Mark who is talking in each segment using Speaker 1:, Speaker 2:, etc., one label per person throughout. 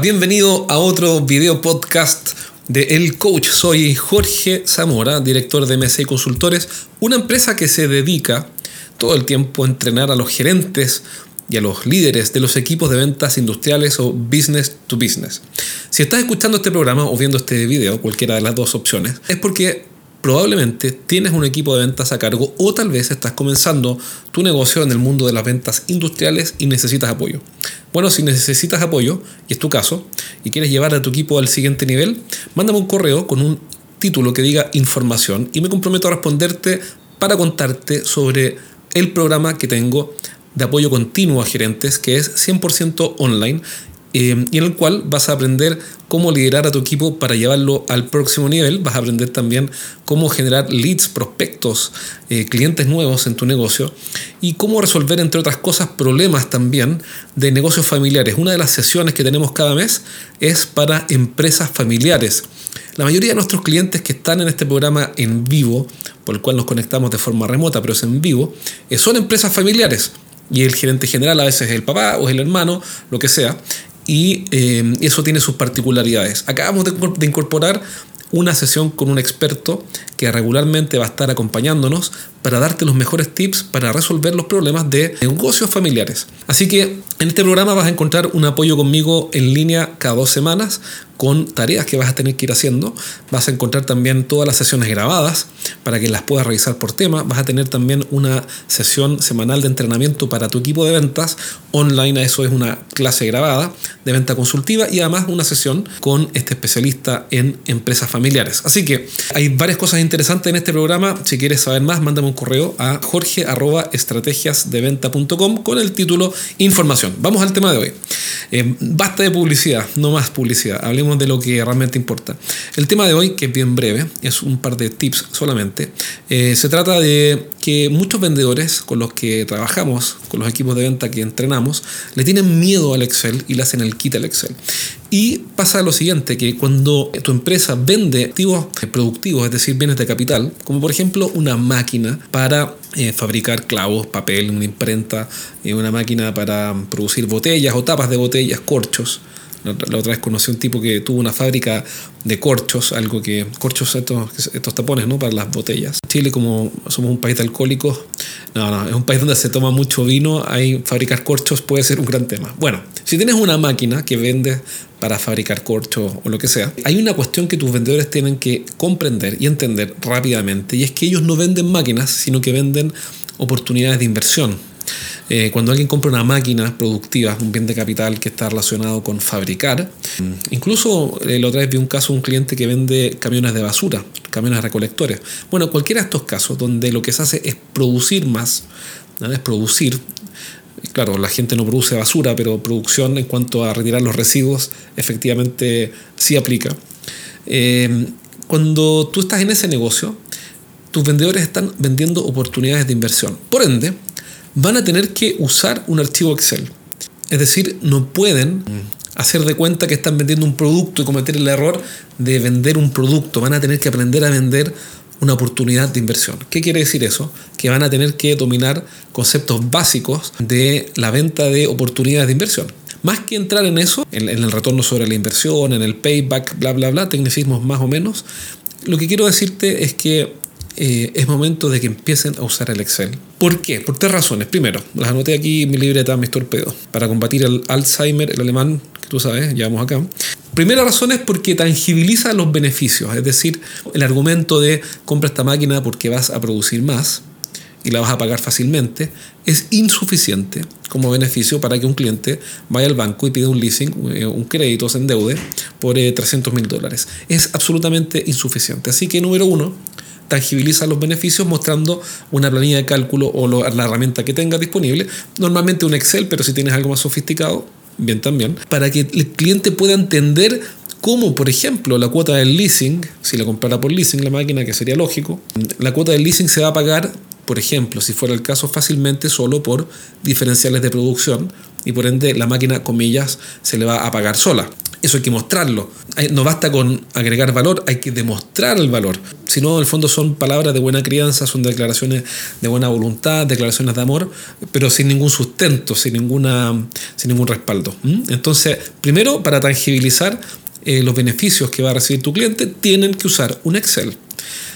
Speaker 1: Bienvenido a otro video podcast de El Coach. Soy Jorge Zamora, director de MC Consultores, una empresa que se dedica todo el tiempo a entrenar a los gerentes y a los líderes de los equipos de ventas industriales o business to business. Si estás escuchando este programa o viendo este video, cualquiera de las dos opciones, es porque probablemente tienes un equipo de ventas a cargo o tal vez estás comenzando tu negocio en el mundo de las ventas industriales y necesitas apoyo. Bueno, si necesitas apoyo, y es tu caso, y quieres llevar a tu equipo al siguiente nivel, mándame un correo con un título que diga información y me comprometo a responderte para contarte sobre el programa que tengo de apoyo continuo a gerentes que es 100% online eh, y en el cual vas a aprender cómo liderar a tu equipo para llevarlo al próximo nivel. Vas a aprender también cómo generar leads, prospectos, eh, clientes nuevos en tu negocio y cómo resolver, entre otras cosas, problemas también de negocios familiares. Una de las sesiones que tenemos cada mes es para empresas familiares. La mayoría de nuestros clientes que están en este programa en vivo, por el cual nos conectamos de forma remota, pero es en vivo, eh, son empresas familiares y el gerente general a veces es el papá o es el hermano, lo que sea, y eh, eso tiene sus particularidades. Acabamos de, incorporar una sesión con un experto que regularmente va a estar acompañándonos para darte los mejores tips para resolver los problemas de negocios familiares. Así que en este programa vas a encontrar un apoyo conmigo en línea cada dos semanas con tareas que vas a tener que ir haciendo. Vas a encontrar también todas las sesiones grabadas para que las puedas revisar por tema. Vas a tener también una sesión semanal de entrenamiento para tu equipo de ventas online. Eso es una clase grabada de venta consultiva y además una sesión con este especialista en empresas familiares. Así que hay varias cosas interesantes en este programa. Si quieres saber más, mándame un correo a jorge.estrategiasdeventa.com con el título Información. Vamos al tema de hoy. Eh, basta de publicidad, no más publicidad. Hablemos de lo que realmente importa. El tema de hoy, que es bien breve, es un par de tips solamente. Eh, se trata de que muchos vendedores con los que trabajamos, con los equipos de venta que entrenamos, le tienen miedo al Excel y le hacen el kit al Excel. Y pasa lo siguiente, que cuando tu empresa vende activos productivos, es decir, bienes de capital, como por ejemplo una máquina para eh, fabricar clavos, papel, una imprenta, eh, una máquina para producir botellas o tapas de botellas, corchos, la otra vez conocí un tipo que tuvo una fábrica de corchos, algo que. corchos, estos, estos tapones, ¿no? Para las botellas. Chile, como somos un país de alcohólicos, no, no, es un país donde se toma mucho vino, ahí fabricar corchos puede ser un gran tema. Bueno, si tienes una máquina que vende para fabricar corchos o lo que sea, hay una cuestión que tus vendedores tienen que comprender y entender rápidamente, y es que ellos no venden máquinas, sino que venden oportunidades de inversión eh, cuando alguien compra una máquina productiva, un bien de capital que está relacionado con fabricar, incluso eh, la otra vez vi un caso de un cliente que vende camiones de basura, camiones recolectores. Bueno, cualquiera de estos casos donde lo que se hace es producir más, es producir, claro, la gente no produce basura, pero producción en cuanto a retirar los residuos efectivamente sí aplica. Eh, cuando tú estás en ese negocio, tus vendedores están vendiendo oportunidades de inversión. Por ende, van a tener que usar un archivo Excel. Es decir, no pueden hacer de cuenta que están vendiendo un producto y cometer el error de vender un producto. Van a tener que aprender a vender una oportunidad de inversión. ¿Qué quiere decir eso? Que van a tener que dominar conceptos básicos de la venta de oportunidades de inversión. Más que entrar en eso, en, el retorno sobre la inversión, en el payback, bla, bla, bla, tecnicismos más o menos, lo que quiero decirte es que eh, es momento de que empiecen a usar el Excel. ¿Por qué? Por tres razones. Primero, las anoté aquí en mi libreta, mis torpedos, para combatir el Alzheimer, el alemán, que tú sabes, llevamos acá. Primera razón es porque tangibiliza los beneficios, es decir, el argumento de compra esta máquina porque vas a producir más y la vas a pagar fácilmente, es insuficiente como beneficio para que un cliente vaya al banco y pida un leasing, eh, un crédito, se endeude por 300 eh, mil dólares. Es absolutamente insuficiente. Así que número uno, tangibiliza los beneficios mostrando una planilla de cálculo o la herramienta que tengas disponible, normalmente un Excel, pero si tienes algo más sofisticado, bien también, para que el cliente pueda entender cómo, por ejemplo, la cuota del leasing, si la comprara por leasing la máquina, que sería lógico, la cuota del leasing se va a pagar, por ejemplo, si fuera el caso, fácilmente solo por diferenciales de producción y por ende la máquina, comillas, se le va a pagar sola. Eso hay que mostrarlo. No basta con agregar valor, hay que demostrar el valor. Si no, en el fondo son palabras de buena crianza, son declaraciones de buena voluntad, declaraciones de amor, pero sin ningún sustento, sin, ninguna, sin ningún respaldo. Entonces, primero, para tangibilizar eh, los beneficios que va a recibir tu cliente, tienen que usar un Excel.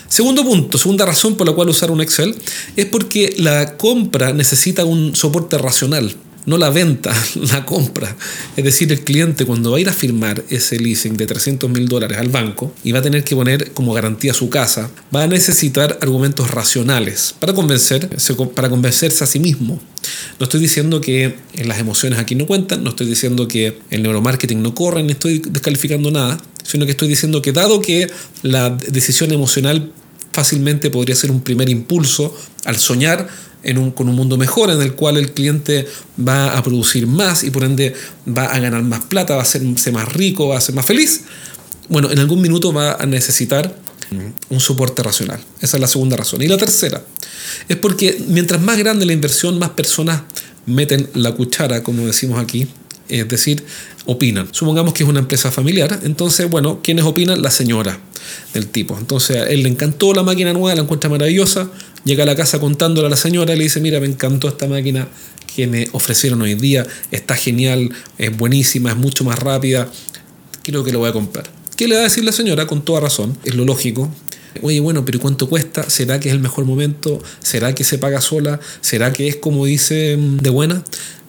Speaker 1: Segundo punto, segunda razón por la cual usar un Excel es porque la compra necesita un soporte racional no la venta, la compra. Es decir, el cliente cuando va a ir a firmar ese leasing de 300 mil dólares al banco y va a tener que poner como garantía su casa, va a necesitar argumentos racionales para, convencer, para convencerse a sí mismo. No estoy diciendo que las emociones aquí no cuentan, no estoy diciendo que el neuromarketing no corre, ni estoy descalificando nada, sino que estoy diciendo que dado que la decisión emocional fácilmente podría ser un primer impulso al soñar con un mundo mejor en el cual el cliente va a producir más y por ende va a ganar más plata, va a ser más rico, va a ser más feliz, bueno, en algún minuto va a necesitar un soporte racional. Esa es la segunda razón. Y la tercera es porque mientras más grande la inversión, más personas meten la cuchara, como decimos aquí, es decir, opinan. Supongamos que es una empresa familiar, entonces, bueno, ¿quiénes opinan? La señora del tipo. Entonces, a él le encantó la máquina nueva, la encuentra maravillosa, llega a la casa contándole a la señora y le dice, mira, me encantó esta máquina que me ofrecieron hoy día, está genial, es buenísima, es mucho más rápida, creo que lo voy a comprar. ¿Qué le va a decir la señora? Con toda razón, es lo lógico. Oye, bueno, pero ¿cuánto cuesta? ¿Será que es el mejor momento? ¿Será que se paga sola? ¿Será que es como dice mm, de buena?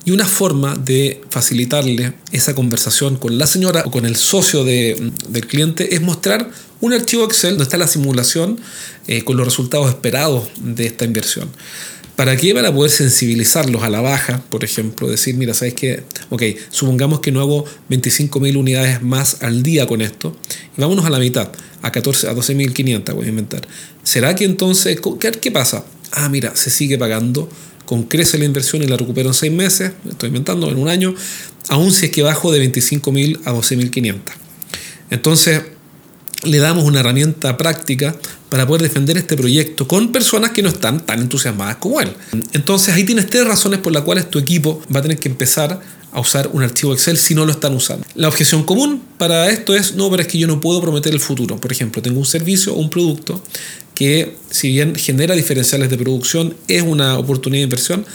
Speaker 1: Y una forma de facilitarle esa conversación con la señora o con el socio de, del cliente es mostrar un archivo Excel donde está la simulación eh, con los resultados esperados de esta inversión. ¿Para qué? Para poder sensibilizarlos a la baja, por ejemplo, decir, mira, ¿sabes qué? Ok, supongamos que no hago 25.000 unidades más al día con esto, y vámonos a la mitad, a, 14, a 12.500, voy a inventar. ¿Será que entonces, qué, pasa? Ah, mira, se sigue pagando con crece la inversión y la recupero en seis meses, estoy inventando, en un año, aún si es que bajo de 25.000 a 12.500. Entonces, le damos una herramienta práctica para poder defender este proyecto con personas que no están tan entusiasmadas como él. Entonces ahí tienes tres razones por las cuales tu equipo va a tener que empezar a usar un archivo Excel si no lo están usando. La objeción común para esto es, no, pero es que yo no puedo prometer el futuro. Por ejemplo, tengo un servicio o un producto que si bien genera diferenciales de producción, es una oportunidad de inversión,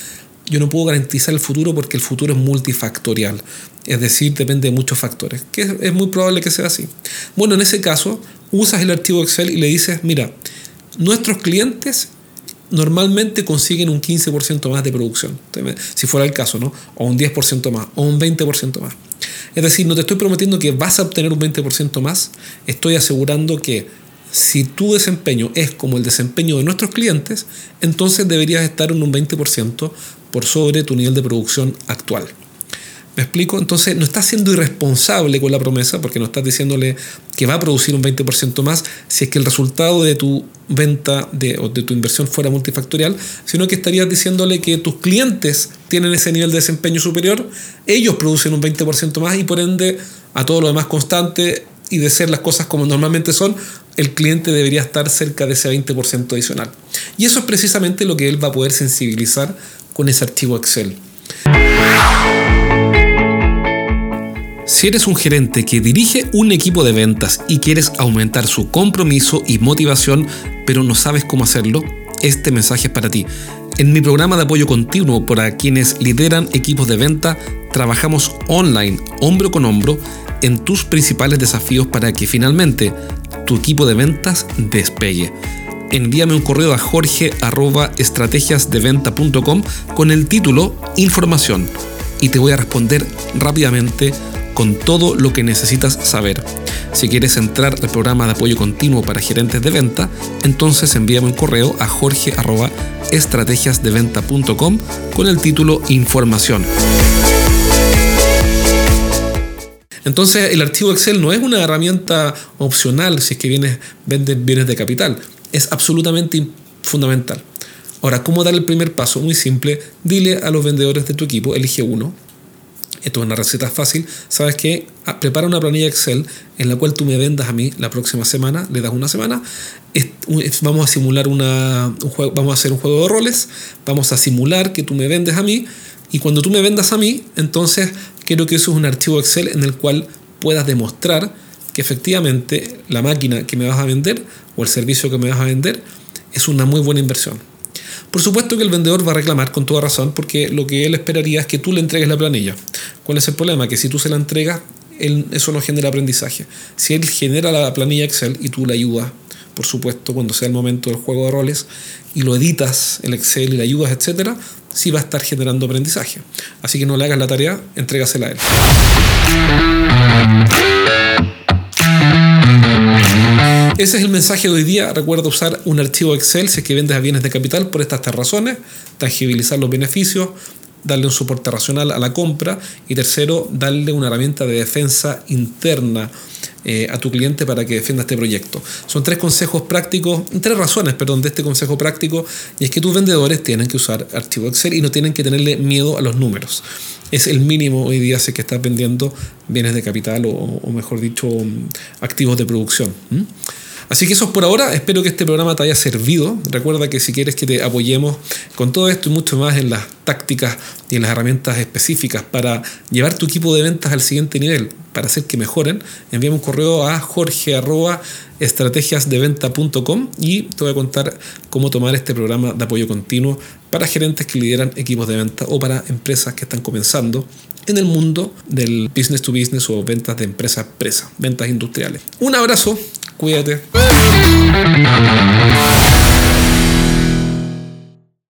Speaker 1: yo no puedo garantizar el futuro porque el futuro es multifactorial. Es decir, depende de muchos factores, que es muy probable que sea así. Bueno, en ese caso, usas el archivo Excel y le dices, mira, nuestros clientes normalmente consiguen un 15% más de producción, si fuera el caso, ¿no? O un 10% más, o un 20% más. Es decir, no te estoy prometiendo que vas a obtener un 20% más, estoy asegurando que si tu desempeño es como el desempeño de nuestros clientes, entonces deberías estar en un 20% por sobre tu nivel de producción actual. ¿Me explico? Entonces no estás siendo irresponsable con la promesa porque no estás diciéndole que va a producir un 20% más si es que el resultado de tu venta de, o de tu inversión fuera multifactorial, sino que estarías diciéndole que tus clientes tienen ese nivel de desempeño superior, ellos producen un 20% más y por ende a todo lo demás constante y de ser las cosas como normalmente son, el cliente debería estar cerca de ese 20% adicional. Y eso es precisamente lo que él va a poder sensibilizar con ese archivo Excel. Si eres un gerente que dirige un equipo de ventas y quieres aumentar su compromiso y motivación, pero no sabes cómo hacerlo, este mensaje es para ti. En mi programa de apoyo continuo para quienes lideran equipos de venta, trabajamos online, hombro con hombro, en tus principales desafíos para que finalmente tu equipo de ventas despegue. Envíame un correo a jorge.estrategiasdeventa.com con el título Información y te voy a responder rápidamente con todo lo que necesitas saber. Si quieres entrar al programa de apoyo continuo para gerentes de venta, entonces envíame un correo a jorge.estrategiasdeventa.com con el título Información. Entonces el archivo Excel no es una herramienta opcional si es que vienes, vendes bienes de capital. Es absolutamente fundamental. Ahora, ¿cómo dar el primer paso? Muy simple. Dile a los vendedores de tu equipo, elige uno, esto es una receta fácil, sabes que ah, prepara una planilla Excel en la cual tú me vendas a mí la próxima semana, le das una semana, vamos a simular una, un juego, vamos a hacer un juego de roles, vamos a simular que tú me vendes a mí y cuando tú me vendas a mí, entonces quiero que eso es un archivo Excel en el cual puedas demostrar que efectivamente la máquina que me vas a vender o el servicio que me vas a vender es una muy buena inversión. Por supuesto que el vendedor va a reclamar con toda razón porque lo que él esperaría es que tú le entregues la planilla. ¿Cuál es el problema? Que si tú se la entregas, eso no genera aprendizaje. Si él genera la planilla Excel y tú le ayudas, por supuesto, cuando sea el momento del juego de roles, y lo editas, el Excel y le ayudas, etcétera, sí va a estar generando aprendizaje. Así que no le hagas la tarea, entrégasela a él. Ese es el mensaje de hoy día. Recuerda usar un archivo Excel si es que vendes a bienes de capital por estas tres razones. Tangibilizar los beneficios, darle un soporte racional a la compra y tercero, darle una herramienta de defensa interna eh, a tu cliente para que defienda este proyecto. Son tres consejos prácticos, tres razones, perdón, de este consejo práctico y es que tus vendedores tienen que usar archivo Excel y no tienen que tenerle miedo a los números. Es el mínimo hoy día si que estás vendiendo bienes de capital o, mejor dicho, activos de producción. Así que eso es por ahora. Espero que este programa te haya servido. Recuerda que si quieres que te apoyemos con todo esto y mucho más en las tácticas y en las herramientas específicas para llevar tu equipo de ventas al siguiente nivel, para hacer que mejoren, envíame un correo a jorge.estrategiasdeventa.com y te voy a contar cómo tomar este programa de apoyo continuo para gerentes que lideran equipos de venta o para empresas que están comenzando en el mundo del business to business o ventas de empresa a empresa, ventas industriales. Un abrazo Cuídate.